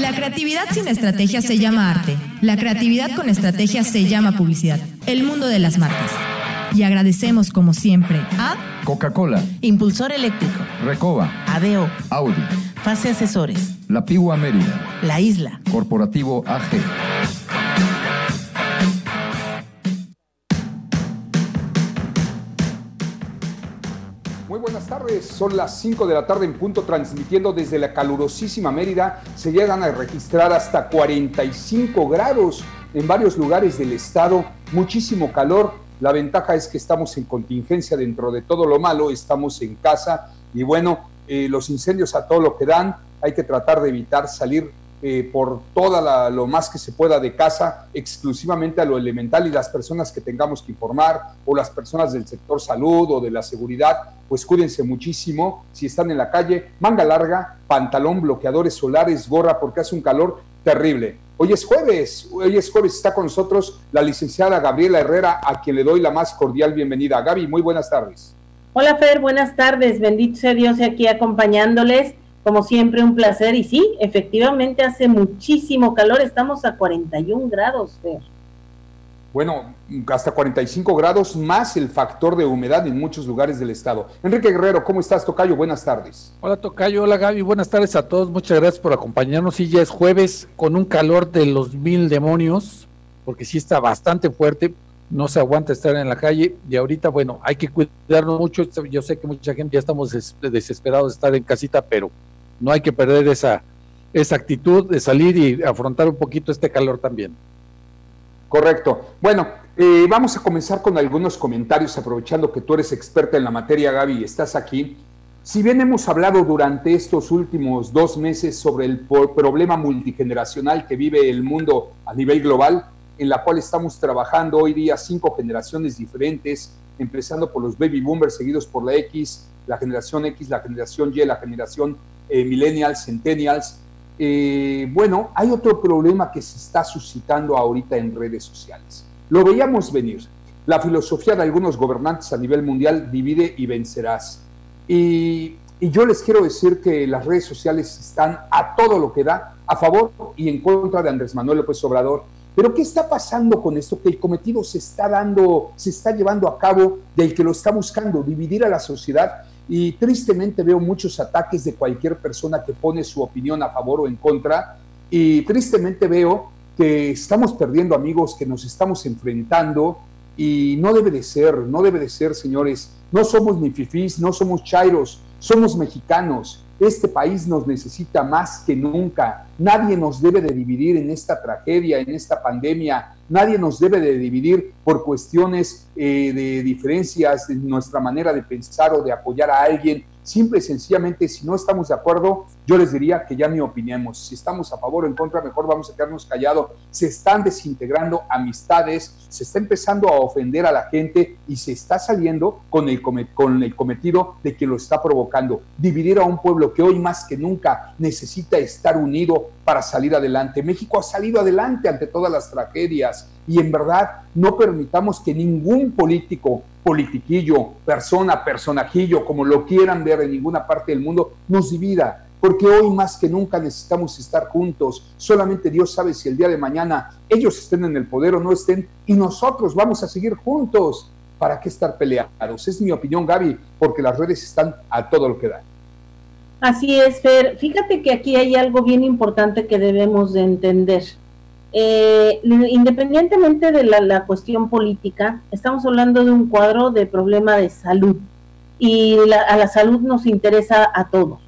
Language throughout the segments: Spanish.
La creatividad sin estrategia se llama arte. La creatividad con estrategia se llama publicidad. El mundo de las marcas. Y agradecemos como siempre a Coca-Cola, Impulsor Eléctrico, Recoba, ADO, Audi, Fase Asesores, La Pigua Mérida, La Isla, Corporativo AG. Tardes, son las 5 de la tarde en punto transmitiendo desde la calurosísima Mérida. Se llegan a registrar hasta 45 grados en varios lugares del estado, muchísimo calor. La ventaja es que estamos en contingencia. Dentro de todo lo malo, estamos en casa. Y bueno, eh, los incendios a todo lo que dan, hay que tratar de evitar salir eh, por toda lo más que se pueda de casa, exclusivamente a lo elemental y las personas que tengamos que informar o las personas del sector salud o de la seguridad, pues cuídense muchísimo si están en la calle, manga larga, pantalón, bloqueadores solares, gorra, porque hace un calor terrible. Hoy es jueves, hoy es jueves, está con nosotros la licenciada Gabriela Herrera, a quien le doy la más cordial bienvenida. Gaby, muy buenas tardes. Hola Fer, buenas tardes, bendito sea Dios aquí acompañándoles como siempre, un placer. Y sí, efectivamente hace muchísimo calor. Estamos a 41 grados, Fer. Bueno, hasta 45 grados más el factor de humedad en muchos lugares del estado. Enrique Guerrero, ¿cómo estás, Tocayo? Buenas tardes. Hola, Tocayo. Hola, Gaby. Buenas tardes a todos. Muchas gracias por acompañarnos. Sí, ya es jueves con un calor de los mil demonios, porque sí está bastante fuerte. No se aguanta estar en la calle. Y ahorita, bueno, hay que cuidarnos mucho. Yo sé que mucha gente ya estamos desesperados de estar en casita, pero no hay que perder esa, esa actitud de salir y afrontar un poquito este calor también. Correcto. Bueno, eh, vamos a comenzar con algunos comentarios, aprovechando que tú eres experta en la materia, Gaby, y estás aquí. Si bien hemos hablado durante estos últimos dos meses sobre el problema multigeneracional que vive el mundo a nivel global, en la cual estamos trabajando hoy día cinco generaciones diferentes, empezando por los baby boomers, seguidos por la X, la generación X, la generación Y, la generación eh, millennials, centennials. Eh, bueno, hay otro problema que se está suscitando ahorita en redes sociales. Lo veíamos venir. La filosofía de algunos gobernantes a nivel mundial divide y vencerás. Y, y yo les quiero decir que las redes sociales están a todo lo que da, a favor y en contra de Andrés Manuel López Obrador. Pero ¿qué está pasando con esto? Que el cometido se está dando, se está llevando a cabo del que lo está buscando, dividir a la sociedad y tristemente veo muchos ataques de cualquier persona que pone su opinión a favor o en contra y tristemente veo que estamos perdiendo amigos, que nos estamos enfrentando y no debe de ser, no debe de ser, señores. No somos ni fifís, no somos chairos, somos mexicanos. Este país nos necesita más que nunca. Nadie nos debe de dividir en esta tragedia, en esta pandemia. Nadie nos debe de dividir por cuestiones eh, de diferencias en nuestra manera de pensar o de apoyar a alguien. Simple y sencillamente, si no estamos de acuerdo, yo les diría que ya ni opinemos. Si estamos a favor o en contra, mejor vamos a quedarnos callados. Se están desintegrando amistades, se está empezando a ofender a la gente y se está saliendo con el, con el cometido de que lo está provocando. Dividir a un pueblo que hoy más que nunca necesita estar unido para salir adelante. México ha salido adelante ante todas las tragedias y en verdad no permitamos que ningún político, politiquillo, persona, personajillo, como lo quieran ver en ninguna parte del mundo, nos divida. Porque hoy más que nunca necesitamos estar juntos. Solamente Dios sabe si el día de mañana ellos estén en el poder o no estén y nosotros vamos a seguir juntos. ¿Para qué estar peleados? Es mi opinión, Gaby, porque las redes están a todo lo que dan. Así es, Fer. Fíjate que aquí hay algo bien importante que debemos de entender. Eh, independientemente de la, cuestión política, estamos hablando de un cuadro de problema de salud y a la salud nos interesa a todos.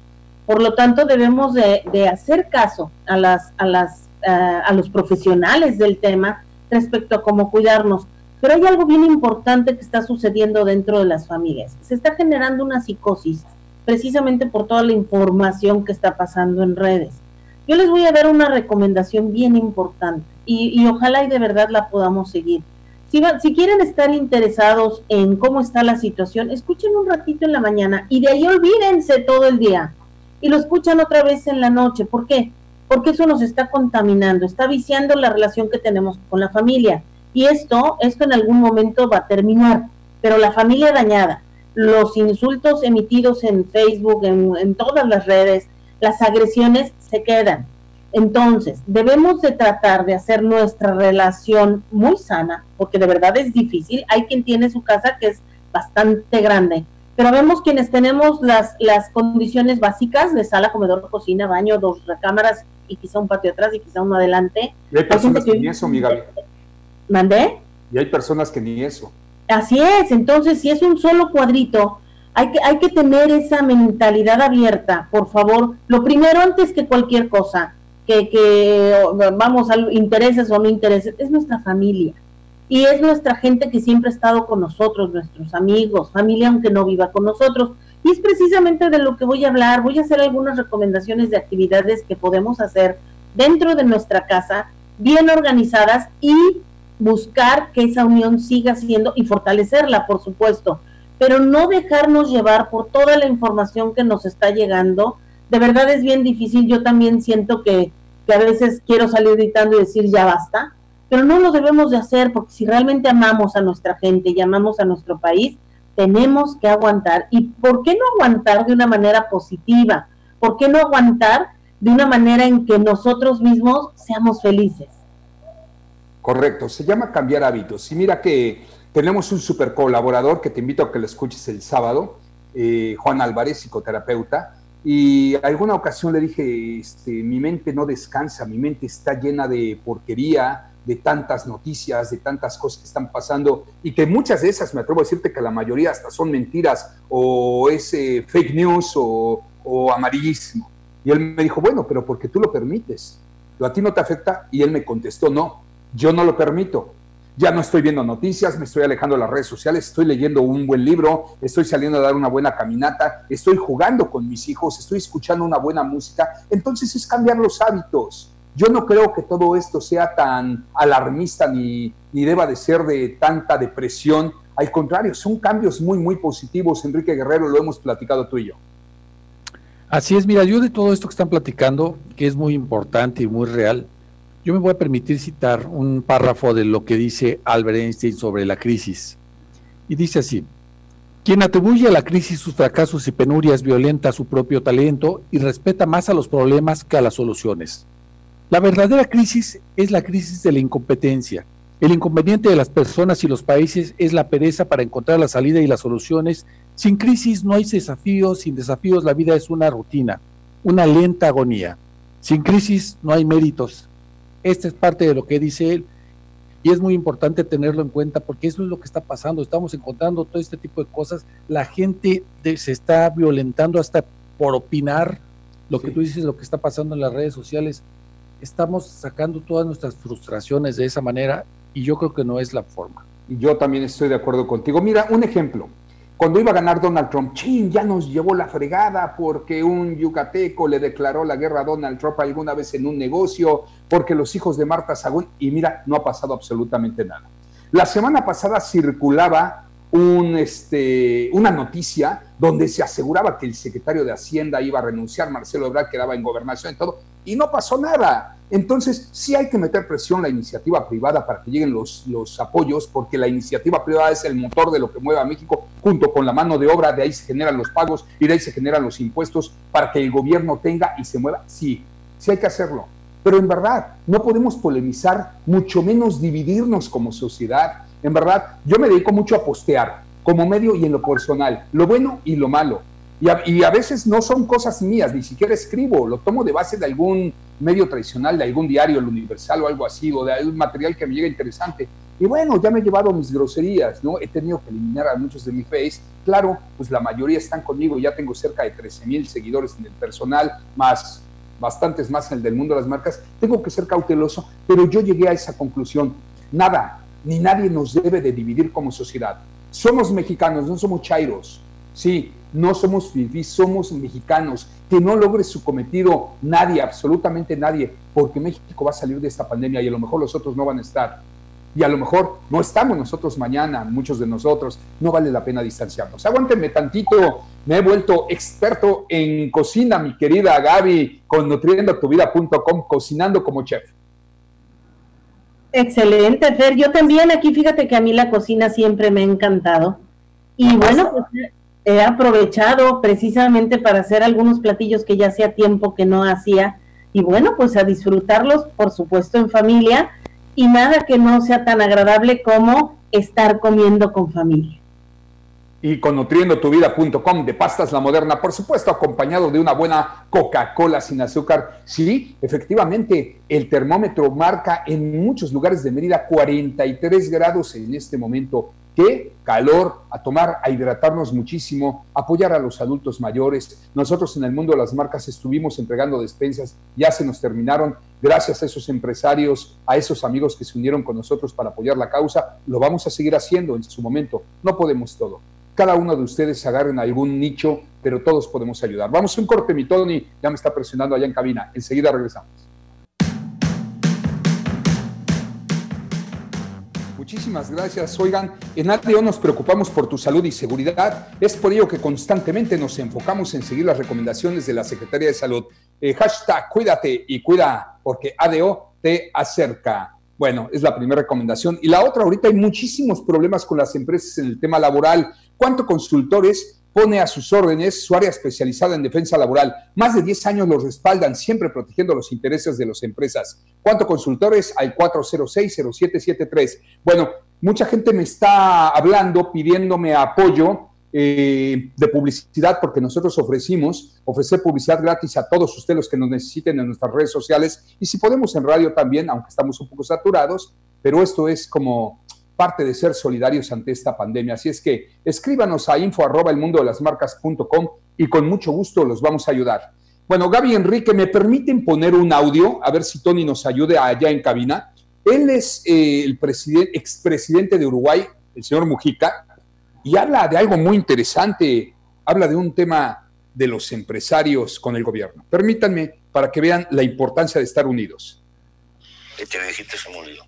Por lo tanto, debemos de, hacer caso a, las, a, las, a los profesionales del tema respecto a cómo cuidarnos. Pero hay algo bien importante que está sucediendo dentro de las familias. Se está generando una psicosis precisamente por toda la información que está pasando en redes. Yo les voy a dar una recomendación bien importante y, ojalá y de verdad la podamos seguir. Si, si quieren estar interesados en cómo está la situación, escuchen un ratito en la mañana y de ahí olvídense todo el día y lo escuchan otra vez en la noche. ¿Por qué? Porque eso nos está contaminando, está viciando la relación que tenemos con la familia. Y esto, esto en algún momento va a terminar, pero la familia dañada, los insultos emitidos en Facebook, en todas las redes, las agresiones se quedan. Entonces, debemos de tratar de hacer nuestra relación muy sana, porque de verdad es difícil. Hay quien tiene su casa que es bastante grande, pero vemos quienes tenemos las, las condiciones básicas de sala, comedor, cocina, baño, dos recámaras y quizá un patio atrás y quizá uno adelante. Y hay personas que ni eso, mi Gaby. ¿Mandé? Y hay personas que ni eso. Así es, entonces si es un solo cuadrito, hay que, hay que tener esa mentalidad abierta, por favor. Lo primero antes que cualquier cosa, que, que vamos, a intereses o no intereses, es nuestra familia. Y es nuestra gente que siempre ha estado con nosotros, nuestros amigos, familia aunque no viva con nosotros. Y es precisamente de lo que voy a hablar. Voy a hacer algunas recomendaciones de actividades que podemos hacer dentro de nuestra casa, bien organizadas y buscar que esa unión siga siendo y fortalecerla, por supuesto, pero no dejarnos llevar por toda la información que nos está llegando. De verdad es bien difícil. Yo también siento que, que a veces quiero salir gritando y decir ya basta, pero no lo debemos de hacer porque si realmente amamos a nuestra gente y amamos a nuestro país, tenemos que aguantar. ¿Y por qué no aguantar de una manera positiva? ¿Por qué no aguantar de una manera en que nosotros mismos seamos felices? Correcto, se llama cambiar hábitos. Y mira que tenemos un super colaborador que te invito a que lo escuches el sábado, eh, Juan Álvarez, psicoterapeuta, y alguna ocasión le dije, este, mi mente no descansa, mi mente está llena de porquería, de tantas noticias, de tantas cosas que están pasando y que muchas de esas, me atrevo a decirte que la mayoría hasta son mentiras o es eh, fake news o, o amarillismo. Y él me dijo, bueno, pero porque tú lo permites, ¿lo a ti no te afecta? Y él me contestó, no, yo no lo permito. Ya no estoy viendo noticias, me estoy alejando de las redes sociales, estoy leyendo un buen libro, estoy saliendo a dar una buena caminata, estoy jugando con mis hijos, estoy escuchando una buena música. Entonces es cambiar los hábitos. Yo no creo que todo esto sea tan alarmista ni, ni deba de ser de tanta depresión. Al contrario, son cambios muy, muy positivos. Enrique Guerrero, lo hemos platicado tú y yo. Así es, mira, yo de todo esto que están platicando, que es muy importante y muy real, yo me voy a permitir citar un párrafo de lo que dice Albert Einstein sobre la crisis. Y dice así, quien atribuye a la crisis sus fracasos y penurias violenta su propio talento y respeta más a los problemas que a las soluciones. La verdadera crisis es la crisis de la incompetencia. El inconveniente de las personas y los países es la pereza para encontrar la salida y las soluciones. Sin crisis no hay desafíos, sin desafíos la vida es una rutina, una lenta agonía. Sin crisis no hay méritos. Esta es parte de lo que dice él y es muy importante tenerlo en cuenta porque eso es lo que está pasando. Estamos encontrando todo este tipo de cosas. La gente se está violentando hasta por opinar lo que tú dices, lo que está pasando en las redes sociales estamos sacando todas nuestras frustraciones de esa manera y yo creo que no es la forma. Yo también estoy de acuerdo contigo. Mira, un ejemplo. Cuando iba a ganar Donald Trump, chin, ya nos llevó la fregada porque un yucateco le declaró la guerra a Donald Trump alguna vez en un negocio, porque los hijos de Marta Sagún, y mira, no ha pasado absolutamente nada. La semana pasada circulaba un, este, una noticia donde se aseguraba que el secretario de Hacienda iba a renunciar, Marcelo Ebrard quedaba en gobernación y todo, y no pasó nada. Entonces, sí hay que meter presión a la iniciativa privada para que lleguen los, los apoyos, porque la iniciativa privada es el motor de lo que mueve a México, junto con la mano de obra, de ahí se generan los pagos y de ahí se generan los impuestos para que el gobierno tenga y se mueva. Sí, sí hay que hacerlo. Pero en verdad, no podemos polemizar, mucho menos dividirnos como sociedad. En verdad, yo me dedico mucho a postear, como medio y en lo personal, lo bueno y lo malo. Y a, veces no son cosas mías, ni siquiera escribo, lo tomo de base de algún medio tradicional, de algún diario, el Universal o algo así, o de algún material que me llega interesante. Y bueno, ya me he llevado mis groserías, ¿no? He tenido que eliminar a muchos de mi face. Claro, pues la mayoría están conmigo, ya tengo cerca de 13 mil seguidores en el personal, más bastantes más en el del mundo de las marcas. Tengo que ser cauteloso, pero yo llegué a esa conclusión. Nada, ni nadie nos debe de dividir como sociedad. Somos mexicanos, no somos chairos. Sí, no somos fifís, somos mexicanos. Que no logre su cometido nadie, absolutamente nadie, porque México va a salir de esta pandemia y a lo mejor los otros no van a estar. Y a lo mejor no estamos nosotros mañana, muchos de nosotros, no vale la pena distanciarnos. Aguántenme tantito, me he vuelto experto en cocina, mi querida Gaby, con nutriendotuvida.com, cocinando como chef. Excelente, Fer. Yo también aquí, fíjate que a mí la cocina siempre me ha encantado. Y bueno, pues he aprovechado precisamente para hacer algunos platillos que ya hacía tiempo que no hacía. y bueno, pues a disfrutarlos, por supuesto, en familia y nada que no sea tan agradable como estar comiendo con familia y con nutriendotuvida.com de pastas la moderna, por supuesto acompañado de una buena Coca-Cola sin azúcar. Sí, efectivamente, el termómetro marca en muchos lugares de Mérida 43 grados en este momento. Qué calor, a tomar, a hidratarnos muchísimo, apoyar a los adultos mayores. Nosotros en el mundo de las marcas estuvimos entregando despensas, ya se nos terminaron. Gracias a esos empresarios, a esos amigos que se unieron con nosotros para apoyar la causa, lo vamos a seguir haciendo en su momento. No podemos todo cada uno de ustedes agarren algún nicho, pero todos podemos ayudar. Vamos a un corte, mi Tony ya me está presionando allá en cabina. Enseguida regresamos. Muchísimas gracias. Oigan, en ADO nos preocupamos por tu salud y seguridad. Es por ello que constantemente nos enfocamos en seguir las recomendaciones de la Secretaría de Salud. Eh, hashtag cuídate y cuida, porque ADO te acerca. Bueno, es la primera recomendación. Y la otra, ahorita hay muchísimos problemas con las empresas en el tema laboral. ¿Cuánto consultores pone a sus órdenes su área especializada en defensa laboral? Más de 10 años los respaldan, siempre protegiendo los intereses de las empresas. ¿Cuánto consultores? Al 406-0773. Bueno, mucha gente me está hablando, pidiéndome apoyo eh, de publicidad, porque nosotros ofrecimos ofrecer publicidad gratis a todos ustedes los que nos necesiten en nuestras redes sociales y si podemos en radio también, aunque estamos un poco saturados, pero esto es como parte de ser solidarios ante esta pandemia. Así es que escríbanos a info arroba el mundo de las marcas.com y con mucho gusto los vamos a ayudar. Bueno, Gaby Enrique, ¿me permiten poner un audio? A ver si Tony nos ayude allá en cabina. Él es eh, el presidente, expresidente de Uruguay, el señor Mujica, y habla de algo muy interesante, habla de un tema de los empresarios con el gobierno. Permítanme para que vean la importancia de estar unidos. Este viejito se murió.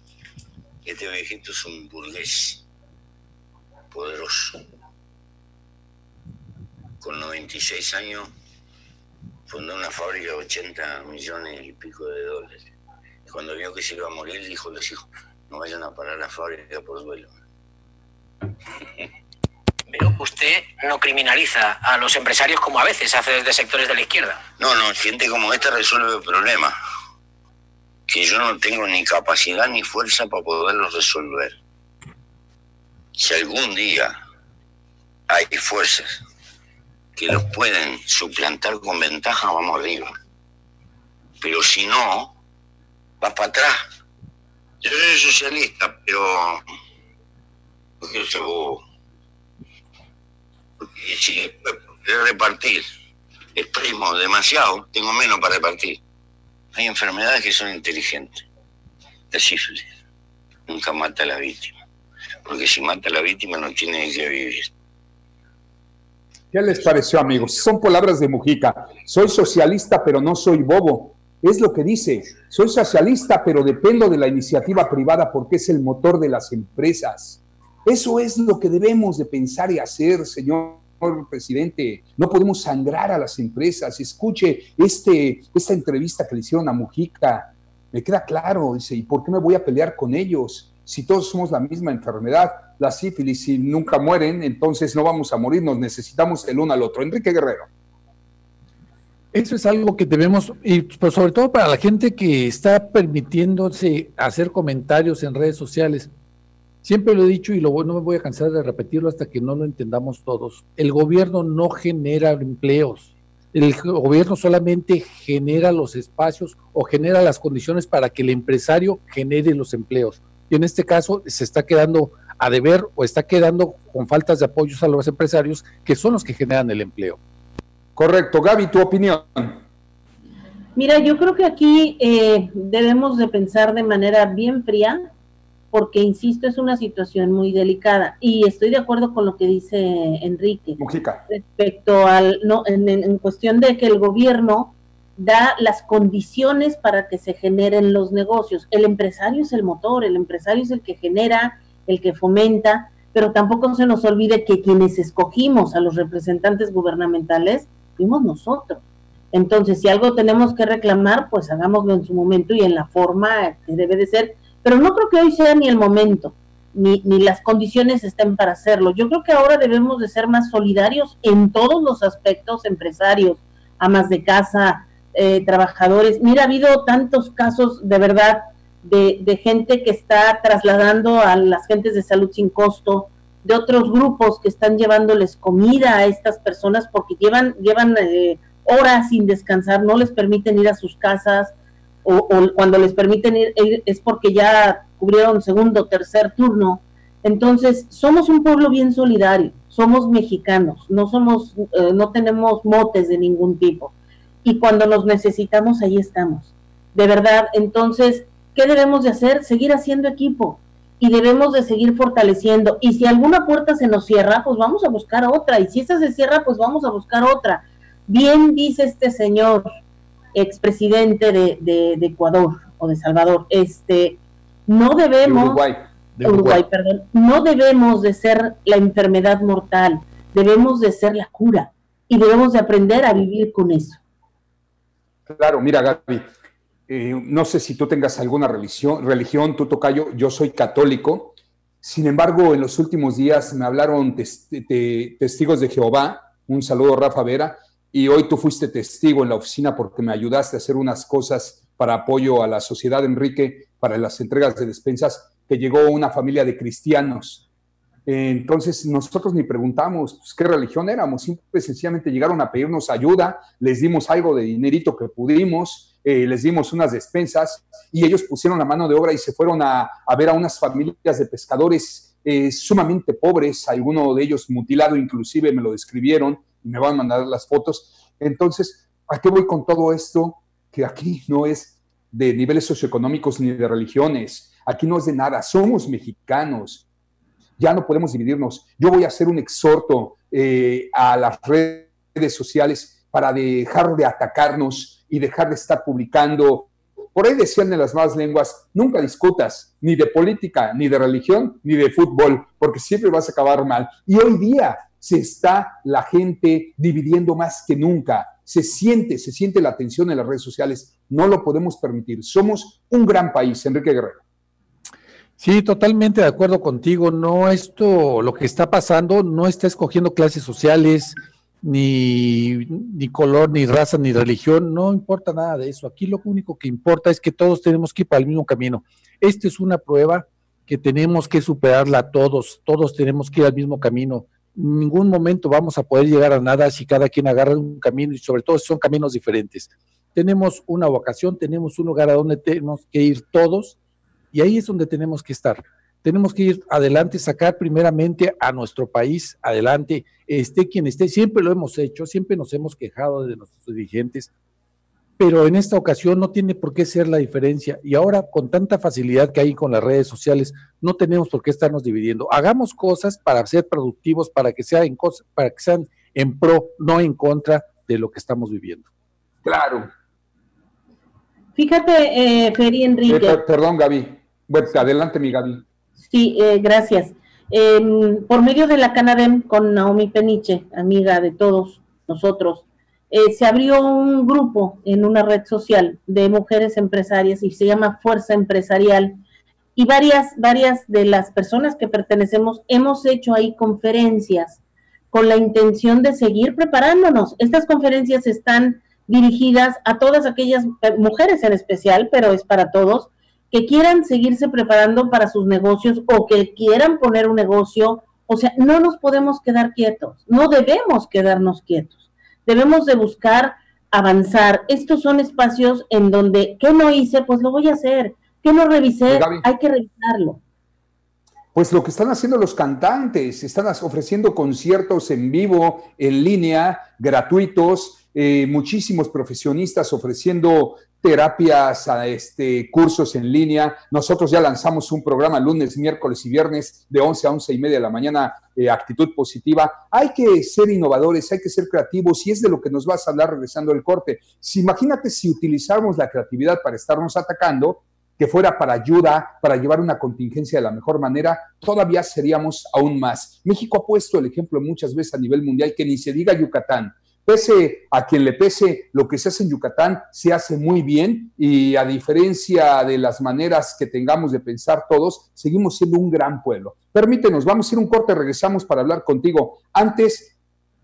Este viejito es un burgués poderoso. Con 96 años fundó una fábrica de 80 millones y pico de dólares. Cuando vio que se iba a morir, dijo a los hijos, no vayan a parar la fábrica por duelo. Pero usted no criminaliza a los empresarios como a veces hace desde sectores de la izquierda. No, no, gente como esta resuelve problemas que yo no tengo ni capacidad ni fuerza para poderlos resolver. Si algún día hay fuerzas que los pueden suplantar con ventaja, vamos arriba. Pero si no, va para atrás. Yo soy socialista, pero... repartir, exprimo demasiado, tengo menos para repartir. Hay enfermedades que son inteligentes. La sífilis nunca mata a la víctima, porque si mata a la víctima no tiene que vivir. ¿Qué les pareció, amigos? Son palabras de Mujica. Soy socialista, pero no soy bobo. Es lo que dice. Soy socialista, pero dependo de la iniciativa privada porque es el motor de las empresas. Eso es lo que debemos de pensar y hacer, señor presidente. No podemos sangrar a las empresas. Escuche este, esta entrevista que le hicieron a Mujica. Me queda claro, dice, ¿y por qué me voy a pelear con ellos? Si todos somos la misma enfermedad, la sífilis, y nunca mueren, entonces no vamos a morir, nos necesitamos el uno al otro. Enrique Guerrero. Eso es algo que debemos, y pues sobre todo para la gente que está permitiéndose hacer comentarios en redes sociales, Siempre lo he dicho y lo, no me voy a cansar de repetirlo hasta que no lo entendamos todos. El gobierno no genera empleos. El gobierno solamente genera los espacios o genera las condiciones para que el empresario genere los empleos. Y en este caso se está quedando a deber o está quedando con faltas de apoyos a los empresarios que son los que generan el empleo. Correcto. Gaby, tu opinión. Mira, yo creo que aquí eh, debemos de pensar de manera bien fría porque, insisto, es una situación muy delicada. Y estoy de acuerdo con lo que dice Enrique respecto al, no, en, cuestión de que el gobierno da las condiciones para que se generen los negocios. El empresario es el motor, el empresario es el que genera, el que fomenta, pero tampoco se nos olvide que quienes escogimos a los representantes gubernamentales fuimos nosotros. Entonces, si algo tenemos que reclamar, pues hagámoslo en su momento y en la forma que debe de ser, pero no creo que hoy sea ni el momento, ni, ni las condiciones estén para hacerlo. Yo creo que ahora debemos de ser más solidarios en todos los aspectos, empresarios, amas de casa, eh, trabajadores. Mira, ha habido tantos casos de verdad de, de, gente que está trasladando a las gentes de salud sin costo, de otros grupos que están llevándoles comida a estas personas porque llevan, llevan eh, horas sin descansar, no les permiten ir a sus casas o, cuando les permiten ir, ir, es porque ya cubrieron segundo tercer turno. Entonces, somos un pueblo bien solidario, somos mexicanos, no somos, eh, no tenemos motes de ningún tipo. Y cuando nos necesitamos, ahí estamos. De verdad, entonces, ¿qué debemos de hacer? Seguir haciendo equipo y debemos de seguir fortaleciendo. Y si alguna puerta se nos cierra, pues vamos a buscar otra. Y si esta se cierra, pues vamos a buscar otra. Bien dice este señor, expresidente de, de, de Ecuador o de Salvador, este, no debemos... De Uruguay. Uruguay. Uruguay, perdón. No debemos de ser la enfermedad mortal, debemos de ser la cura y debemos de aprender a vivir con eso. Claro, mira Gaby, eh, no sé si tú tengas alguna religión, religión, tú tocayo, yo soy católico, sin embargo, en los últimos días me hablaron tes te testigos de Jehová, un saludo Rafa Vera, y hoy tú fuiste testigo en la oficina porque me ayudaste a hacer unas cosas para apoyo a la sociedad, Enrique, para las entregas de despensas, que llegó una familia de cristianos. Entonces nosotros ni preguntamos pues, qué religión éramos, simple sencillamente llegaron a pedirnos ayuda, les dimos algo de dinerito que pudimos, eh, les dimos unas despensas y ellos pusieron la mano de obra y se fueron a, a ver a unas familias de pescadores eh, sumamente pobres, alguno de ellos mutilado inclusive, me lo describieron me van a mandar las fotos. Entonces, ¿a qué voy con todo esto? Que aquí no es de niveles socioeconómicos ni de religiones, aquí no es de nada, somos mexicanos, ya no podemos dividirnos. Yo voy a hacer un exhorto eh, a las redes sociales para dejar de atacarnos y dejar de estar publicando. Por ahí decían en las más lenguas, nunca discutas ni de política, ni de religión, ni de fútbol, porque siempre vas a acabar mal. Y hoy día se está la gente dividiendo más que nunca. Se siente, se siente la tensión en las redes sociales. No lo podemos permitir. Somos un gran país, Enrique Guerrero. Sí, totalmente de acuerdo contigo. No, esto, lo que está pasando, no está escogiendo clases sociales, ni, ni color, ni raza, ni religión. No importa nada de eso. Aquí lo único que importa es que todos tenemos que ir para el mismo camino. Esta es una prueba que tenemos que superarla todos. Todos tenemos que ir al mismo camino. Ningún momento vamos a poder llegar a nada si cada quien agarra un camino y sobre todo son caminos diferentes. Tenemos una vocación, tenemos un lugar a donde tenemos que ir todos y ahí es donde tenemos que estar. Tenemos que ir adelante, sacar primeramente a nuestro país adelante, esté quien esté. Siempre lo hemos hecho, siempre nos hemos quejado de nuestros dirigentes, pero en esta ocasión no tiene por qué ser la diferencia. Y ahora, con tanta facilidad que hay con las redes sociales, no tenemos por qué estarnos dividiendo. Hagamos cosas para ser productivos, para que, sea en cosas, para que sean en pro, no en contra de lo que estamos viviendo. Claro. Fíjate, eh, Feri Enrique. Eh, perdón, Gaby. Bueno, adelante, mi Gaby. Sí, eh, gracias. Eh, por medio de la Canadem con Naomi Peniche, amiga de todos nosotros, eh, se abrió un grupo en una red social de mujeres empresarias y se llama Fuerza Empresarial. Y varias, varias de las personas que pertenecemos hemos hecho ahí conferencias con la intención de seguir preparándonos. Estas conferencias están dirigidas a todas aquellas mujeres en especial, pero es para todos, que quieran seguirse preparando para sus negocios o que quieran poner un negocio. O sea, no nos podemos quedar quietos, no debemos quedarnos quietos. Debemos de buscar avanzar. Estos son espacios en donde, ¿qué no hice? Pues lo voy a hacer. ¿Qué no revisé? Gaby. Hay que revisarlo. Pues lo que están haciendo los cantantes, están ofreciendo conciertos en vivo, en línea, gratuitos, eh, muchísimos profesionistas ofreciendo terapias, a este, cursos en línea. Nosotros ya lanzamos un programa lunes, miércoles y viernes de 11 a 11 y media de la mañana, eh, actitud positiva. Hay que ser innovadores, hay que ser creativos y es de lo que nos vas a hablar regresando el corte. Si imagínate si utilizáramos la creatividad para estarnos atacando, que fuera para ayuda, para llevar una contingencia de la mejor manera, todavía seríamos aún más. México ha puesto el ejemplo muchas veces a nivel mundial, que ni se diga Yucatán. Pese a quien le pese, lo que se hace en Yucatán se hace muy bien y a diferencia de las maneras que tengamos de pensar todos, seguimos siendo un gran pueblo. Permítenos, vamos a ir un corte, regresamos para hablar contigo. Antes,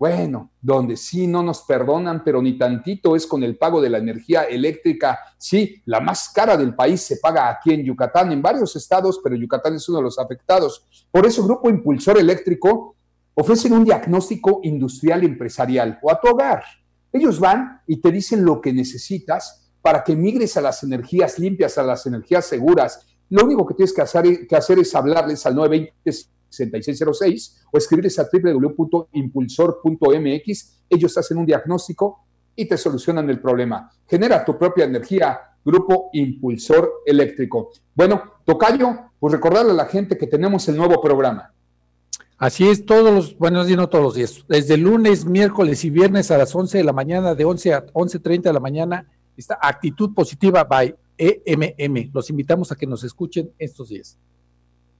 Bueno, donde sí no nos perdonan, pero ni tantito es con el pago de la energía eléctrica. Sí, la más cara del país se paga aquí en Yucatán, en varios estados, pero Yucatán es uno de los afectados. Por eso Grupo Impulsor Eléctrico ofrecen un diagnóstico industrial empresarial o a tu hogar. Ellos van y te dicen lo que necesitas para que migres a las energías limpias, a las energías seguras. Lo único que tienes que hacer, es hablarles al 920 6606 o escribirles a www.impulsor.mx. Ellos hacen un diagnóstico y te solucionan el problema. Genera tu propia energía, Grupo Impulsor Eléctrico. Bueno, Tocayo, pues recordarle a la gente que tenemos el nuevo programa. Así es, todos los, bueno, no todos los días, desde lunes, miércoles y viernes a las 11 de la mañana, de 11 a 11.30 de la mañana, está Actitud Positiva by EMM. Los invitamos a que nos escuchen estos días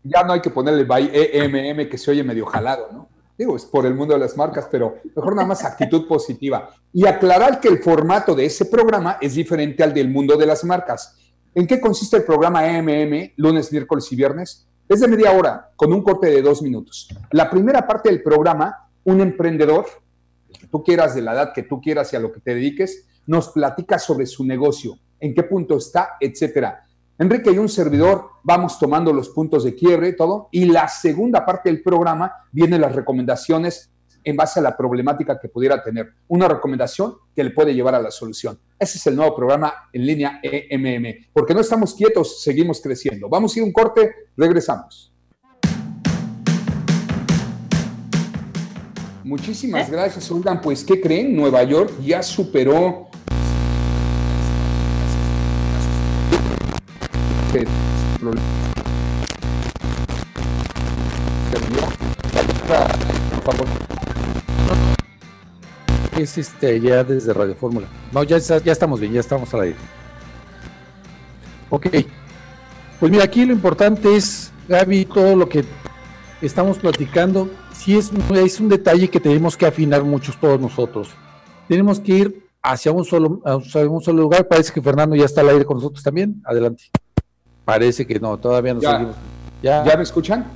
ya no hay que ponerle by EMM que se oye medio jalado, ¿no? Digo, es por el mundo de las marcas, pero mejor nada más actitud positiva. Y aclarar que el formato de ese programa es diferente al del mundo de las marcas. ¿En qué consiste el programa EMM, lunes, miércoles y viernes? Es de media hora, con un corte de dos minutos. La primera parte del programa, un emprendedor, el que tú quieras, de la edad que tú quieras y a lo que te dediques, nos platica sobre su negocio, en qué punto está, etcétera Enrique y un servidor vamos tomando los puntos de quiebre y todo, y la segunda parte del programa vienen las recomendaciones en base a la problemática que pudiera tener. Una recomendación que le puede llevar a la solución. Ese es el nuevo programa en línea EMM, porque no estamos quietos, seguimos creciendo. Vamos a ir un corte, regresamos. Muchísimas gracias, Oigan, pues, ¿qué creen? Nueva York ya superó Es este, ya desde Radio Fórmula. No, ya, ya estamos bien, ya estamos al aire. Ok. Pues mira, aquí lo importante es, Gaby, todo lo que estamos platicando, sí es, es un detalle que tenemos que afinar muchos todos nosotros. Tenemos que ir hacia un solo, hacia un solo lugar. Parece que Fernando ya está al aire con nosotros también. Adelante. Parece que no, todavía no ya, seguimos. ¿Ya? me escuchan?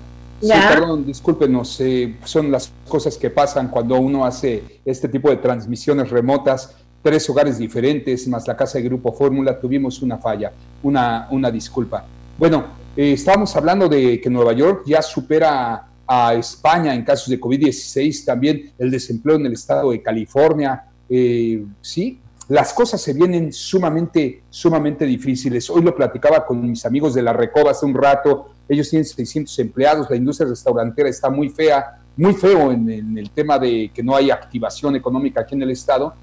Sí, perdón, discúlpenos, eh, son las cosas que pasan cuando uno hace este tipo de transmisiones remotas, tres hogares diferentes, más la casa de Grupo Fórmula, tuvimos una falla, una, una disculpa. Bueno, eh, estábamos hablando de que Nueva York ya supera a España en casos de COVID-16, también el desempleo en el estado de California, eh, sí, las cosas se vienen sumamente, sumamente difíciles. Hoy lo platicaba con mis amigos de la Recoba hace un rato, ellos tienen 600 empleados, la industria restaurantera está muy fea, muy feo en, el tema de que no hay activación económica aquí en el Estado.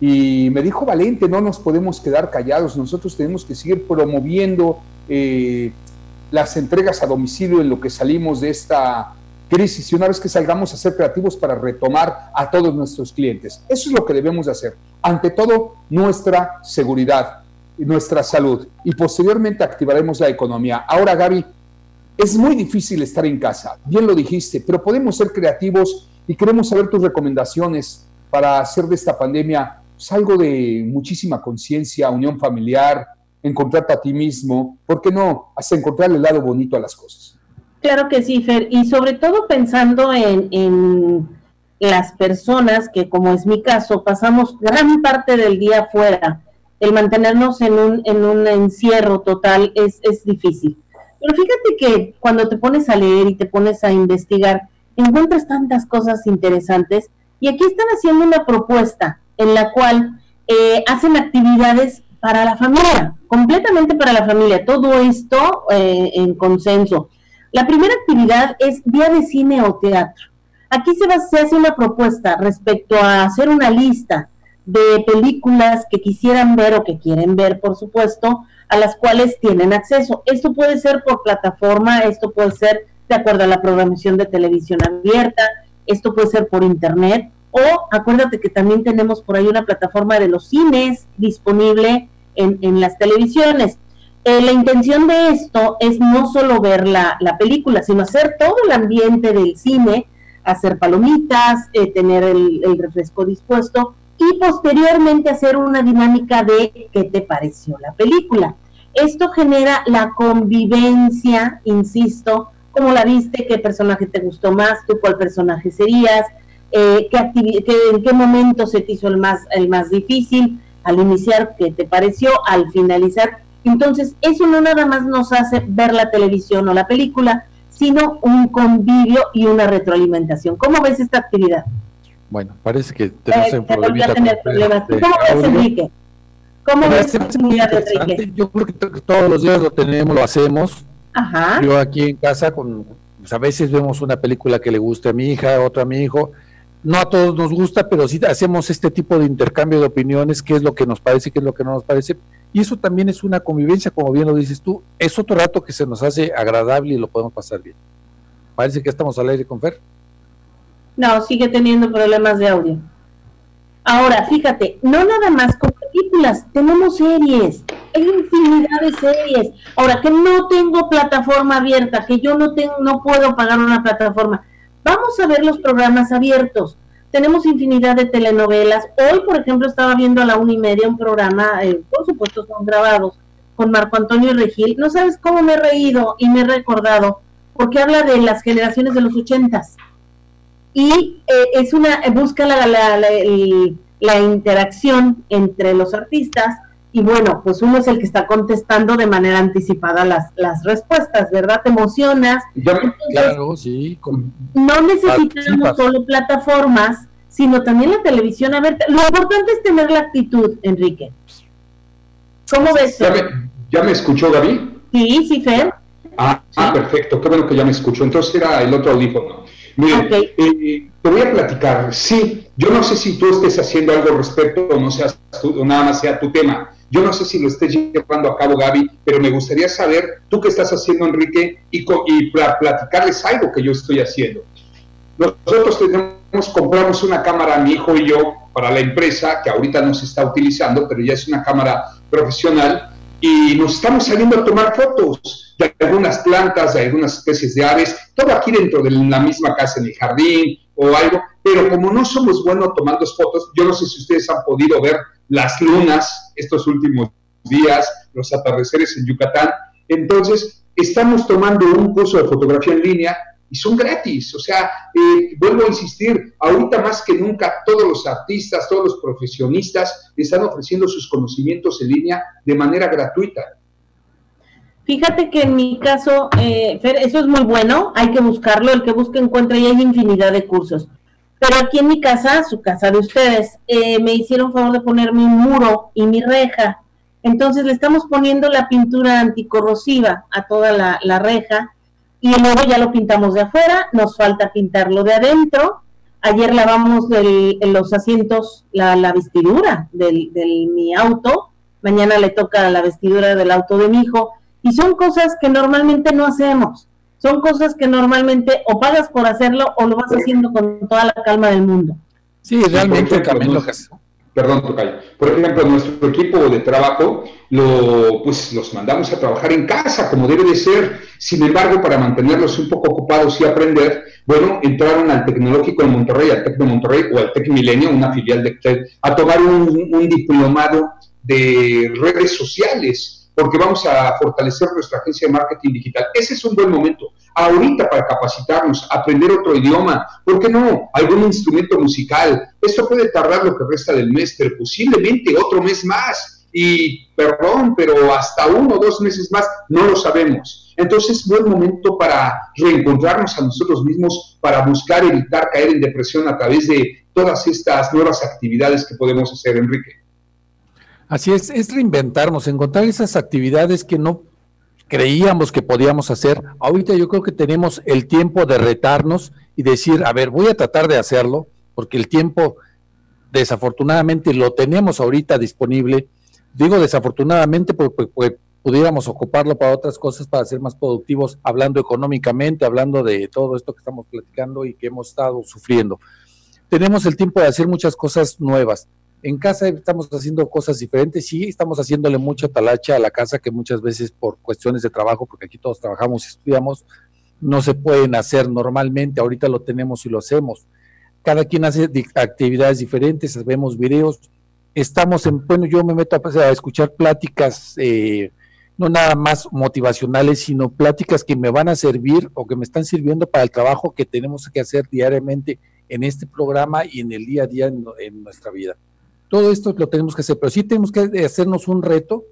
Y me dijo Valente, no nos podemos quedar callados, nosotros tenemos que seguir promoviendo eh, las entregas a domicilio en lo que salimos de esta crisis y una vez que salgamos a ser creativos para retomar a todos nuestros clientes. Eso es lo que debemos de hacer. Ante todo, nuestra seguridad y nuestra salud. Y posteriormente activaremos la economía. Ahora, Gaby, es muy difícil estar en casa, bien lo dijiste, pero podemos ser creativos y queremos saber tus recomendaciones para hacer de esta pandemia pues, algo de muchísima conciencia, unión familiar, encontrarte a ti mismo, ¿por qué no? Hasta encontrar el lado bonito a las cosas. Claro que sí, Fer, y sobre todo pensando en, las personas que, como es mi caso, pasamos gran parte del día afuera. El mantenernos en un, en un encierro total es, es difícil. Pero fíjate que cuando te pones a leer y te pones a investigar, encuentras tantas cosas interesantes y aquí están haciendo una propuesta en la cual eh, hacen actividades para la familia, completamente para la familia, todo esto eh, en consenso. La primera actividad es día de cine o teatro. Aquí se, hace una propuesta respecto a hacer una lista de películas que quisieran ver o que quieren ver, por supuesto, a las cuales tienen acceso. Esto puede ser por plataforma, esto puede ser de acuerdo a la programación de televisión abierta, esto puede ser por internet, o acuérdate que también tenemos por ahí una plataforma de los cines disponible en, en las televisiones. Eh, la intención de esto es no solo ver la, película, sino hacer todo el ambiente del cine, hacer palomitas, eh, tener el, refresco dispuesto y posteriormente hacer una dinámica de qué te pareció la película. Esto genera la convivencia, insisto, cómo la viste, qué personaje te gustó más, tú cuál personaje serías, eh, qué en qué momento se te hizo el más, el más difícil, al iniciar, qué te pareció, al finalizar. Entonces, eso no nada más nos hace ver la televisión o la película, sino un convivio y una retroalimentación. ¿Cómo ves esta actividad? Bueno, parece que tenemos eh, un problemita. Tener problemas. ¿Cómo ves, Enrique? ¿Cómo ves Enrique? Yo creo que todos los días lo tenemos, lo hacemos. Ajá. Yo aquí en casa, con, pues a veces vemos una película que le guste a mi hija, otra a mi hijo. No a todos nos gusta, pero sí hacemos este tipo de intercambio de opiniones, qué es lo que nos parece, qué es lo que no nos parece. Y eso también es una convivencia, como bien lo dices tú. Es otro rato que se nos hace agradable y lo podemos pasar bien. Parece que estamos al aire con Fer. No, sigue teniendo problemas de audio. Ahora, fíjate, no nada más con películas, tenemos series, hay infinidad de series. Ahora, que no tengo plataforma abierta, que yo no tengo, no puedo pagar una plataforma. Vamos a ver los programas abiertos. Tenemos infinidad de telenovelas. Hoy, por ejemplo, estaba viendo a la una y media un programa, eh, por supuesto son grabados, con Marco Antonio Regil. No sabes cómo me he reído y me he recordado, porque habla de las generaciones de los ochentas y eh, es una busca la, la, la, interacción entre los artistas y bueno, pues uno es el que está contestando de manera anticipada las, las respuestas, ¿verdad? Te emocionas. claro, sí. no necesitamos solo plataformas, sino también la televisión A ver, Lo importante es tener la actitud, Enrique. ¿Cómo ves? ¿Ya me, ¿Ya me escuchó Gaby? Sí, sí, Fer. Ah, ah, perfecto, qué bueno que ya me escuchó. Entonces era el otro audífono. Mira, eh, te voy a platicar. Sí, yo no sé si tú estés haciendo algo al respecto o no seas tú, o nada más sea tu tema. Yo no sé si lo estés llevando a cabo, Gaby, pero me gustaría saber tú qué estás haciendo, Enrique, y, y platicarles algo que yo estoy haciendo. Nosotros tenemos, compramos una cámara, mi hijo y yo, para la empresa, que ahorita no se está utilizando, pero ya es una cámara profesional, y nos estamos saliendo a tomar fotos de algunas plantas, de algunas especies de aves, todo aquí dentro de la misma casa, en el jardín o algo, pero como no somos buenos tomando fotos, yo no sé si ustedes han podido ver las lunas estos últimos días, los atardeceres en Yucatán, entonces estamos tomando un curso de fotografía en línea y son gratis. O sea, eh, vuelvo a insistir, ahorita más que nunca todos los artistas, todos los profesionistas están ofreciendo sus conocimientos en línea de manera gratuita. Fíjate que en mi caso, eh, Fer, eso es muy bueno, hay que buscarlo, el que busque encuentra y hay infinidad de cursos. Pero aquí en mi casa, su casa de ustedes, eh, me hicieron favor de ponerme un muro y mi reja. Entonces le estamos poniendo la pintura anticorrosiva a toda la, reja y luego ya lo pintamos de afuera, nos falta pintarlo de adentro. Ayer lavamos en los asientos la, la vestidura de mi auto, mañana le toca la vestidura del auto de mi hijo y son cosas que normalmente no hacemos. Son cosas que normalmente o pagas por hacerlo o lo vas haciendo con toda la calma del mundo. Sí, realmente Camilo. Perdón, Tocayo. Por ejemplo, nuestro equipo de trabajo lo, pues, los mandamos a trabajar en casa, como debe de ser. Sin embargo, para mantenerlos un poco ocupados y aprender, bueno, entraron al Tecnológico de Monterrey, al Tec de Monterrey o al Tec Milenio, una filial de TEC, a tomar un, un diplomado de redes sociales porque vamos a fortalecer nuestra agencia de marketing digital. Ese es un buen momento. Ahorita para capacitarnos, aprender otro idioma, ¿por qué no? Algún instrumento musical. Esto puede tardar lo que resta del mes, posiblemente otro mes más. Y perdón, pero hasta uno o dos meses más, no lo sabemos. Entonces, buen momento para reencontrarnos a nosotros mismos, para buscar evitar caer en depresión a través de todas estas nuevas actividades que podemos hacer, Enrique. Así es, es reinventarnos, encontrar esas actividades que no creíamos que podíamos hacer. Ahorita yo creo que tenemos el tiempo de retarnos y decir, a ver, voy a tratar de hacerlo, porque el tiempo desafortunadamente lo tenemos ahorita disponible. Digo desafortunadamente porque, pudiéramos ocuparlo para otras cosas, para ser más productivos, hablando económicamente, hablando de todo esto que estamos platicando y que hemos estado sufriendo. Tenemos el tiempo de hacer muchas cosas nuevas. En casa estamos haciendo cosas diferentes, sí, estamos haciéndole mucha talacha a la casa que muchas veces por cuestiones de trabajo, porque aquí todos trabajamos y estudiamos, no se pueden hacer normalmente, ahorita lo tenemos y lo hacemos. Cada quien hace actividades diferentes, vemos videos, estamos en, bueno, yo me meto a, escuchar pláticas, eh, no nada más motivacionales, sino pláticas que me van a servir o que me están sirviendo para el trabajo que tenemos que hacer diariamente en este programa y en el día a día en, nuestra vida. Todo esto lo tenemos que hacer, pero sí tenemos que hacernos un reto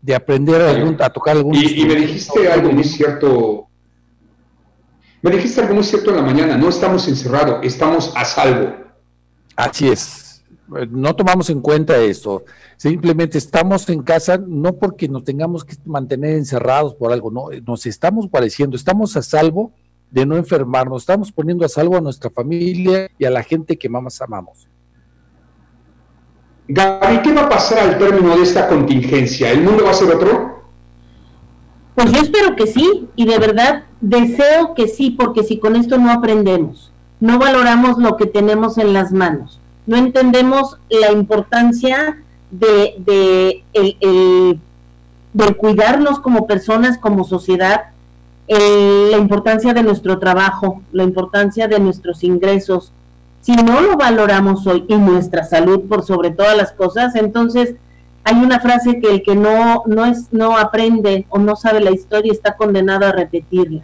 de aprender a, tocar algún y, y me dijiste algo muy cierto, me dijiste algo muy cierto en la mañana, no estamos encerrados, estamos a salvo. Así es, no tomamos en cuenta eso, simplemente estamos en casa no porque nos tengamos que mantener encerrados por algo, no, nos estamos pareciendo, estamos a salvo de no enfermarnos, estamos poniendo a salvo a nuestra familia y a la gente que más amamos. Gaby, ¿qué va a pasar al término de esta contingencia? ¿El mundo va a ser otro? Pues yo espero que sí, y de verdad deseo que sí, porque si con esto no aprendemos, no valoramos lo que tenemos en las manos, no entendemos la importancia de, de, el, de cuidarnos como personas, como sociedad, la importancia de nuestro trabajo, la importancia de nuestros ingresos, si no lo valoramos hoy y nuestra salud por sobre todas las cosas, entonces hay una frase que el que no, no, es, no aprende o no sabe la historia está condenado a repetirla.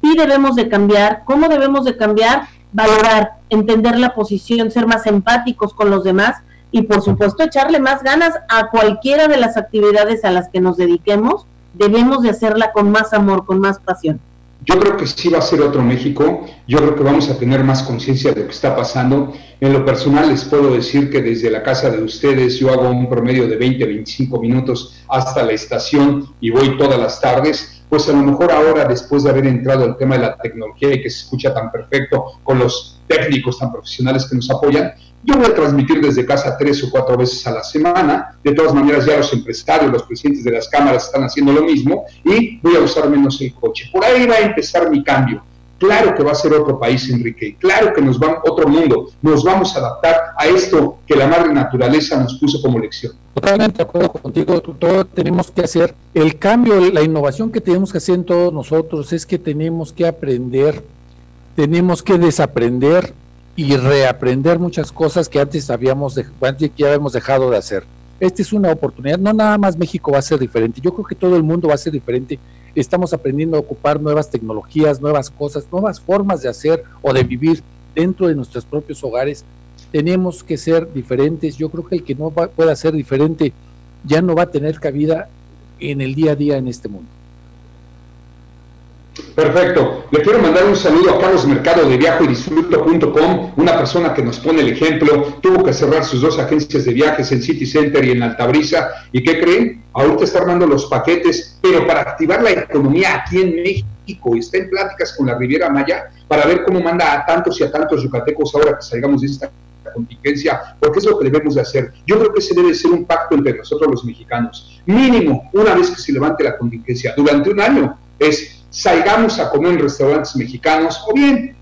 Y debemos de cambiar. ¿Cómo debemos de cambiar? Valorar, entender la posición, ser más empáticos con los demás y por supuesto echarle más ganas a cualquiera de las actividades a las que nos dediquemos debemos de hacerla con más amor, con más pasión. Yo creo que sí va a ser otro México, yo creo que vamos a tener más conciencia de lo que está pasando. En lo personal les puedo decir que desde la casa de ustedes yo hago un promedio de 20, 25 minutos hasta la estación y voy todas las tardes. Pues a lo mejor ahora, después de haber entrado el tema de la tecnología y que se escucha tan perfecto con los técnicos tan profesionales que nos apoyan, yo voy a transmitir desde casa tres o cuatro veces a la semana. De todas maneras, ya los empresarios, los presidentes de las cámaras están haciendo lo mismo y voy a usar menos el coche. Por ahí va a empezar mi cambio. Claro que va a ser otro país, Enrique. Claro que nos va otro mundo. Nos vamos a adaptar a esto que la madre naturaleza nos puso como lección. Totalmente de acuerdo contigo. Todo tenemos que hacer. El cambio, la innovación que tenemos que hacer en todos nosotros es que tenemos que aprender, tenemos que desaprender y reaprender muchas cosas que antes habíamos que ya habíamos dejado de hacer. Esta es una oportunidad, no nada más México va a ser diferente, yo creo que todo el mundo va a ser diferente. Estamos aprendiendo a ocupar nuevas tecnologías, nuevas cosas, nuevas formas de hacer o de vivir dentro de nuestros propios hogares. Tenemos que ser diferentes. Yo creo que el que no pueda ser diferente ya no va a tener cabida en el día a día en este mundo. Perfecto. Le quiero mandar un saludo a Carlos Mercado de viaje y disfruto.com, una persona que nos pone el ejemplo. Tuvo que cerrar sus dos agencias de viajes en City Center y en Altabrisa. ¿Y qué creen? Ahorita está armando los paquetes, pero para activar la economía aquí en México. Está en pláticas con la Riviera Maya para ver cómo manda a tantos y a tantos yucatecos ahora que salgamos de esta contingencia, porque es lo que debemos de hacer. Yo creo que ese debe ser un pacto entre nosotros los mexicanos. Mínimo, una vez que se levante la contingencia, durante un año, es salgamos a comer en restaurantes mexicanos o bien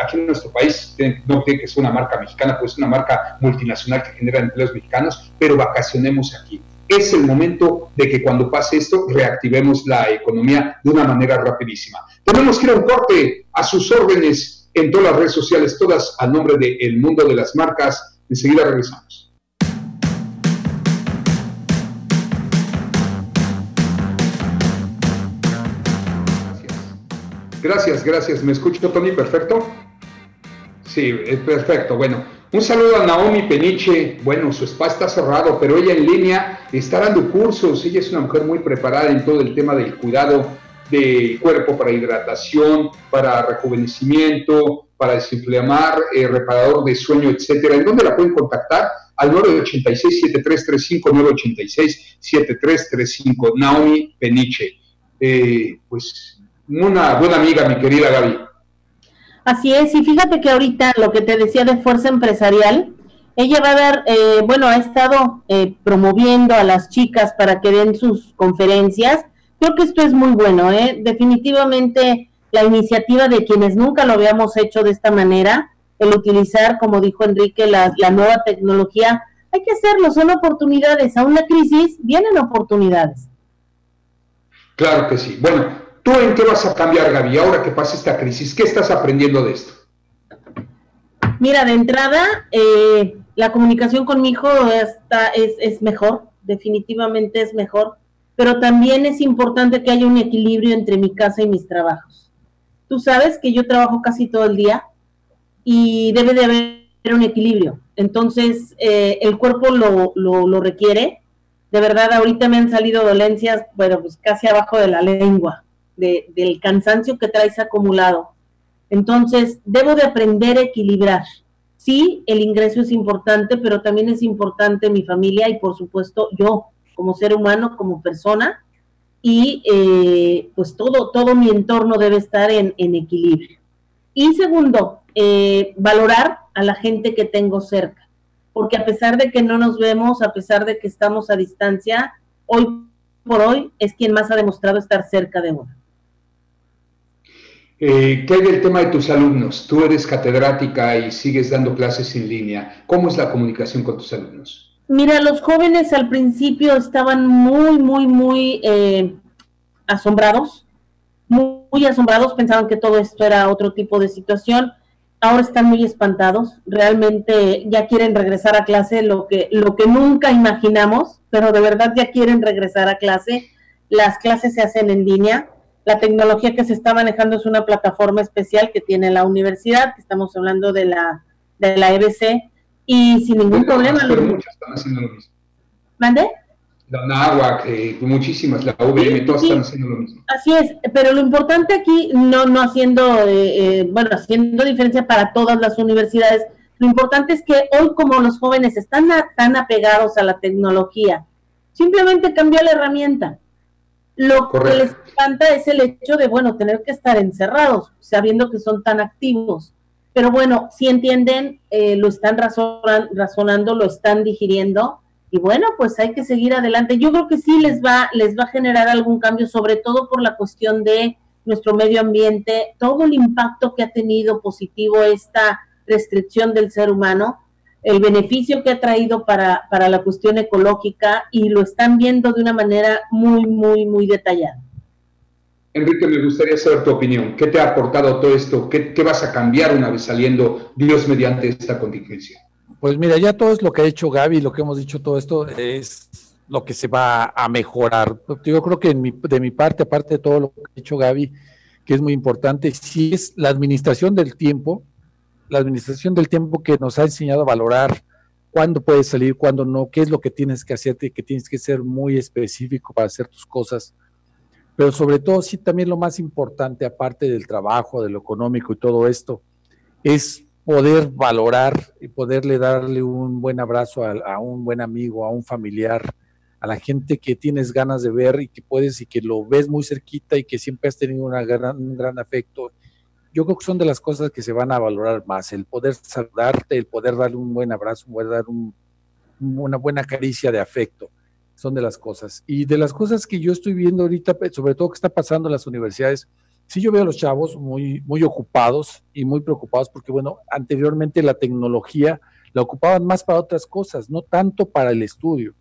aquí en nuestro país no tiene que ser una marca mexicana, pues una marca multinacional que genera empleos mexicanos, pero vacacionemos aquí. Es el momento de que cuando pase esto reactivemos la economía de una manera rapidísima. Tenemos que ir a un corte a sus órdenes en todas las redes sociales, todas a nombre de Mundo de las Marcas. Enseguida regresamos. Gracias, gracias. ¿Me escucho, Tony? ¿Perfecto? Sí, es perfecto. Bueno, un saludo a Naomi Peniche. Bueno, su spa está cerrado, pero ella en línea está dando cursos. Ella es una mujer muy preparada en todo el tema del cuidado del cuerpo para hidratación, para rejuvenecimiento, para desinflamar, eh, reparador de sueño, etcétera. ¿En dónde la pueden contactar? Al 986-7335, 986-7335. Naomi Peniche. Eh, pues una buena amiga, mi querida Gaby. Así es, y fíjate que ahorita lo que te decía de fuerza empresarial, ella va a dar, eh, bueno, ha estado eh, promoviendo a las chicas para que den sus conferencias. Creo que esto es muy bueno, ¿eh? Definitivamente la iniciativa de quienes nunca lo habíamos hecho de esta manera, el utilizar, como dijo Enrique, la, la nueva tecnología, hay que hacerlo, son oportunidades. A una crisis vienen oportunidades. Claro que sí. Bueno, ¿Tú en qué vas a cambiar, Gaby, ahora que pasa esta crisis? ¿Qué estás aprendiendo de esto? Mira, de entrada, eh, la comunicación con mi hijo está, es, es mejor, definitivamente es mejor, pero también es importante que haya un equilibrio entre mi casa y mis trabajos. Tú sabes que yo trabajo casi todo el día y debe de haber un equilibrio. Entonces, eh, el cuerpo lo, lo, requiere. De verdad, ahorita me han salido dolencias, bueno, pues casi abajo de la lengua, de, del cansancio que traes acumulado. Entonces, debo de aprender a equilibrar. Sí, el ingreso es importante, pero también es importante mi familia y por supuesto yo como ser humano, como persona, y eh, pues todo, todo mi entorno debe estar en, equilibrio. Y segundo, eh, valorar a la gente que tengo cerca, porque a pesar de que no nos vemos, a pesar de que estamos a distancia, hoy por hoy es quien más ha demostrado estar cerca de uno. Eh, ¿Qué hay del tema de tus alumnos? Tú eres catedrática y sigues dando clases en línea. ¿Cómo es la comunicación con tus alumnos? Mira, los jóvenes al principio estaban muy, muy, muy eh, asombrados, muy, asombrados, pensaban que todo esto era otro tipo de situación. Ahora están muy espantados, realmente ya quieren regresar a clase, lo que, lo que nunca imaginamos, pero de verdad ya quieren regresar a clase. Las clases se hacen en línea. La tecnología que se está manejando es una plataforma especial que tiene la universidad, estamos hablando de la, de la EBC, y sin ningún problema. Pero muchas están haciendo lo mismo. ¿Mande? La NAWAC, eh, muchísimas, la UVM, todas están haciendo lo mismo. Así es, pero lo importante aquí, no, no haciendo, eh, eh, bueno, haciendo diferencia para todas las universidades, lo importante es que hoy como los jóvenes están tan apegados a la tecnología, simplemente cambió la herramienta. Lo que les espanta es el hecho de, bueno, tener que estar encerrados, sabiendo que son tan activos. Pero bueno, si entienden, eh, lo están razonando, lo están digiriendo y bueno, pues hay que seguir adelante. Yo creo que sí les va, les va a generar algún cambio, sobre todo por la cuestión de nuestro medio ambiente, todo el impacto que ha tenido positivo esta restricción del ser humano, el beneficio que ha traído para, para la cuestión ecológica y lo están viendo de una manera muy, muy, muy detallada. Enrique, me gustaría saber tu opinión. ¿Qué te ha aportado todo esto? ¿Qué, vas a cambiar una vez saliendo Dios mediante esta contingencia? Pues mira, ya todo es lo que ha hecho Gaby, lo que hemos dicho todo esto es lo que se va a mejorar. Yo creo que de mi parte, aparte de todo lo que ha dicho Gaby, que es muy importante, sí es la administración del tiempo, la administración del tiempo que nos ha enseñado a valorar cuándo puedes salir, cuándo no, qué es lo que tienes que hacer, que tienes que ser muy específico para hacer tus cosas pero sobre todo sí también lo más importante, aparte del trabajo, de lo económico y todo esto, es poder valorar y poderle darle un buen abrazo a, un buen amigo, a un familiar, a la gente que tienes ganas de ver y que puedes y que lo ves muy cerquita y que siempre has tenido una gran, un gran afecto. Yo creo que son de las cosas que se van a valorar más, el poder saludarte, el poder darle un buen abrazo, poder dar una buena caricia de afecto son de las cosas. Y de las cosas que yo estoy viendo ahorita, sobre todo que está pasando en las universidades, sí yo veo a los chavos muy, muy ocupados y muy preocupados porque, bueno, anteriormente la tecnología la ocupaban más para otras cosas, no tanto para el estudio.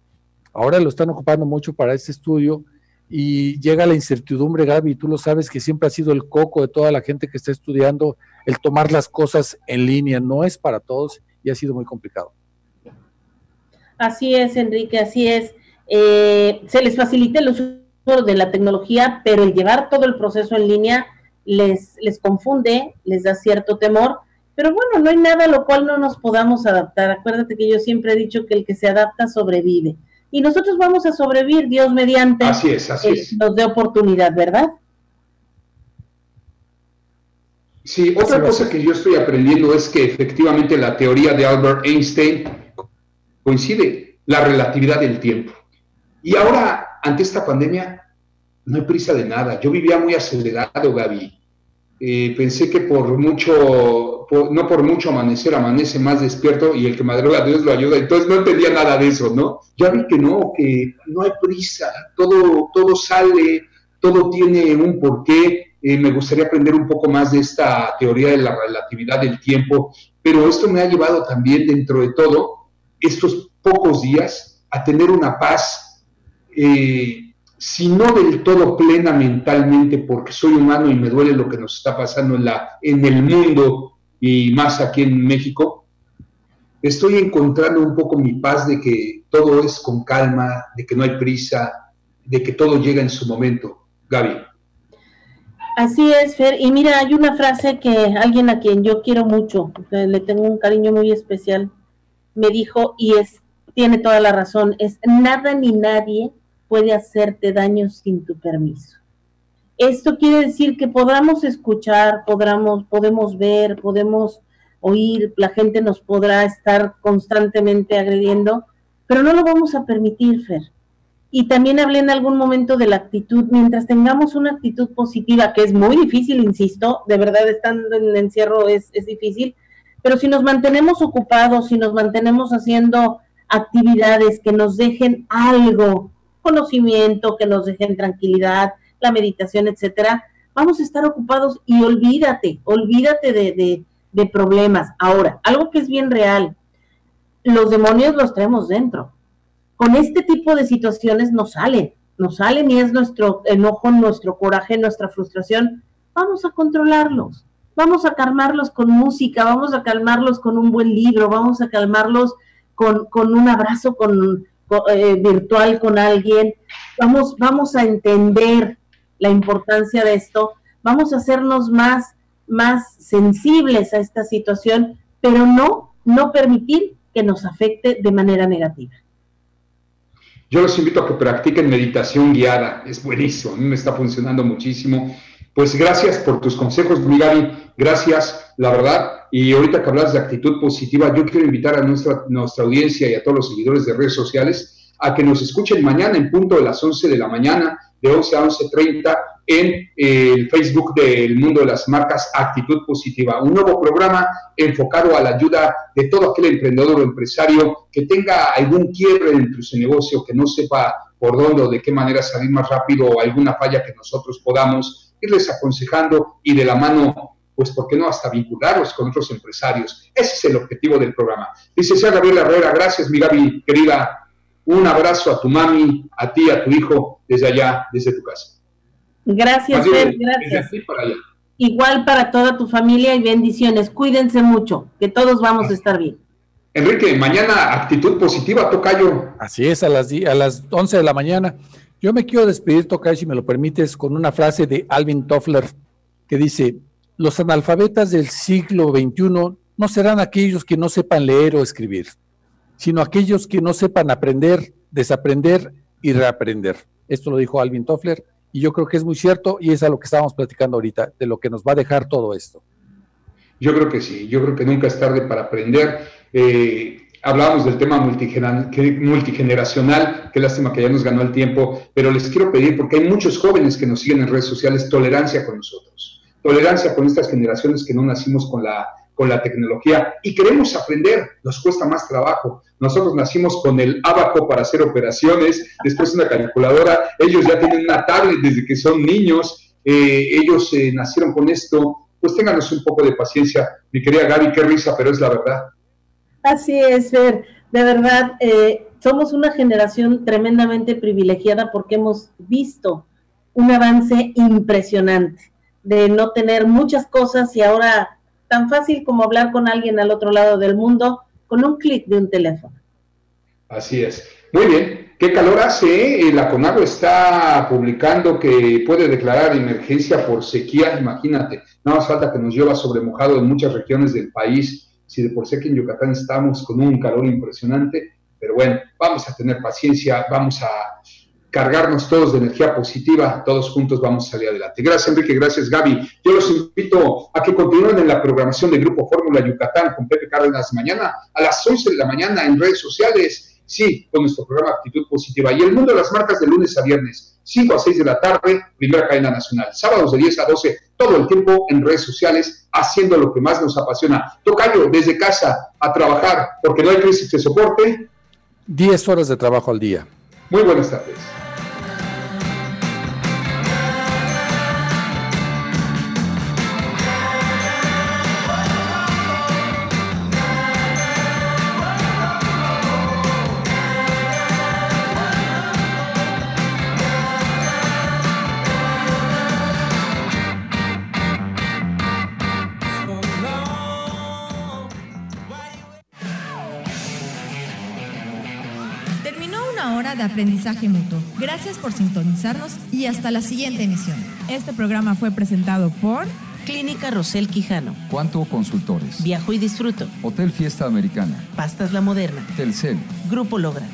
Ahora lo están ocupando mucho para este estudio y llega la incertidumbre, Gaby, y tú lo sabes que siempre ha sido el coco de toda la gente que está estudiando, el tomar las cosas en línea, no es para todos y ha sido muy complicado. Así es, Enrique, así es. Eh, se les facilite el uso de la tecnología, pero el llevar todo el proceso en línea les, les confunde, les da cierto temor, pero bueno, no hay nada a lo cual no nos podamos adaptar. Acuérdate que yo siempre he dicho que el que se adapta sobrevive. Y nosotros vamos a sobrevivir, Dios mediante, así es, así es. nos dé oportunidad, ¿verdad? Sí, otra cosa que yo estoy aprendiendo es que efectivamente la teoría de Albert Einstein coincide, la relatividad del tiempo. Y ahora, ante esta pandemia, no hay prisa de nada. Yo vivía muy acelerado, Gaby. Eh, pensé que por mucho, no por mucho amanecer, amanece más despierto y el que madruga Dios lo ayuda. Entonces no entendía nada de eso, ¿no? Ya vi que no, que no hay prisa, todo, todo sale, todo tiene un porqué. Eh, me gustaría aprender un poco más de esta teoría de la relatividad del tiempo, pero esto me ha llevado también dentro de todo estos pocos días a tener una paz eh, si no del todo plena mentalmente, porque soy humano y me duele lo que nos está pasando en, la, en el mundo y más aquí en México, estoy encontrando un poco mi paz de que todo es con calma, de que no hay prisa, de que todo llega en su momento. Gaby. Así es, Fer. Y mira, hay una frase que alguien a quien yo quiero mucho, le tengo un cariño muy especial, me dijo, y es, tiene toda la razón, es nada ni nadie puede hacerte daño sin tu permiso. Esto quiere decir que podamos escuchar, podamos, podemos ver, podemos oír, la gente nos podrá estar constantemente agrediendo, pero no lo vamos a permitir, Fer. Y también hablé en algún momento de la actitud, mientras tengamos una actitud positiva, que es muy difícil, insisto, de verdad estando en encierro es, es difícil, pero si nos mantenemos ocupados, si nos mantenemos haciendo actividades que nos dejen algo, conocimiento, que nos dejen tranquilidad, la meditación, etcétera, vamos a estar ocupados y olvídate, olvídate de, de, problemas. Ahora, algo que es bien real, los demonios los traemos dentro con este tipo de situaciones nos salen, nos salen y es nuestro enojo, nuestro coraje, nuestra frustración. Vamos a controlarlos, vamos a calmarlos con música, vamos a calmarlos con un buen libro, vamos a calmarlos con, con un abrazo con, eh, virtual con alguien, vamos, vamos a entender la importancia de esto, vamos a hacernos más, más sensibles a esta situación, pero no, no permitir que nos afecte de manera negativa. Yo los invito a que practiquen meditación guiada, es buenísimo, a mí me está funcionando muchísimo. Pues gracias por tus consejos, mi gracias, la verdad. Y ahorita que hablas de actitud positiva, yo quiero invitar a nuestra, nuestra audiencia y a todos los seguidores de redes sociales a que nos escuchen mañana en punto de las 11 de la mañana, de 11 a 11.30, en eh, el Facebook del mundo de las marcas Actitud Positiva, un nuevo programa enfocado a la ayuda de todo aquel emprendedor o empresario que tenga algún quiebre dentro de su negocio, que no sepa por dónde o de qué manera salir más rápido o alguna falla que nosotros podamos irles aconsejando y de la mano, pues, ¿por qué no hasta vincularlos con otros empresarios? Ese es el objetivo del programa. Dice Gabriela Herrera, gracias, mi Gaby, querida. Un abrazo a tu mami, a ti, a tu hijo, desde allá, desde tu casa. Gracias, Fer, gracias. Igual para toda tu familia y bendiciones. Cuídense mucho, que todos vamos a estar bien. Enrique, mañana actitud positiva, Tocayo. Así es, a las, a las 11 de la mañana. Yo me quiero despedir, Tocayo, si me lo permites, con una frase de Alvin Toffler que dice, los analfabetas del siglo XXI no serán aquellos que no sepan leer o escribir, sino aquellos que no sepan aprender, desaprender y reaprender. Esto lo dijo Alvin Toffler y yo creo que es muy cierto y es a lo que estábamos platicando ahorita, de lo que nos va a dejar todo esto. Yo creo que sí, yo creo que nunca es tarde para aprender. Eh, hablábamos del tema multigeneracional, qué lástima que ya nos ganó el tiempo, pero les quiero pedir, porque hay muchos jóvenes que nos siguen en redes sociales, tolerancia con nosotros, tolerancia con estas generaciones que no nacimos con la con la tecnología y queremos aprender, nos cuesta más trabajo. Nosotros nacimos con el abaco para hacer operaciones, después una calculadora, ellos ya tienen una tablet desde que son niños, eh, ellos eh, nacieron con esto, pues ténganos un poco de paciencia. Mi querida Gaby, qué risa, pero es la verdad. Así es, Fer, de verdad, eh, somos una generación tremendamente privilegiada porque hemos visto un avance impresionante de no tener muchas cosas y ahora tan fácil como hablar con alguien al otro lado del mundo con un clic de un teléfono. Así es. Muy bien. ¿Qué calor hace? Eh, la CONAGO está publicando que puede declarar emergencia por sequía, imagínate. No más falta que nos llueva sobre mojado en muchas regiones del país. Si de por sí que en Yucatán estamos con un calor impresionante, pero bueno, vamos a tener paciencia, vamos a cargarnos todos de energía positiva, todos juntos vamos a salir adelante. Gracias Enrique, gracias Gaby. Yo los invito a que continúen en la programación del Grupo Fórmula Yucatán con Pepe Cárdenas mañana a las 11 de la mañana en redes sociales, sí, con nuestro programa Actitud Positiva. Y el mundo de las marcas de lunes a viernes, 5 a 6 de la tarde, primera cadena nacional. Sábados de 10 a 12, todo el tiempo en redes sociales, haciendo lo que más nos apasiona. Tocayo, desde casa, a trabajar, porque no hay crisis de soporte. 10 horas de trabajo al día. Muy buenas tardes. Aprendizaje mutuo. Gracias por sintonizarnos y hasta la siguiente emisión. Este programa fue presentado por Clínica Rosel Quijano, Cuanto Consultores. Viajo y Disfruto, Hotel Fiesta Americana. Pastas La Moderna, Telcel. Grupo Logra.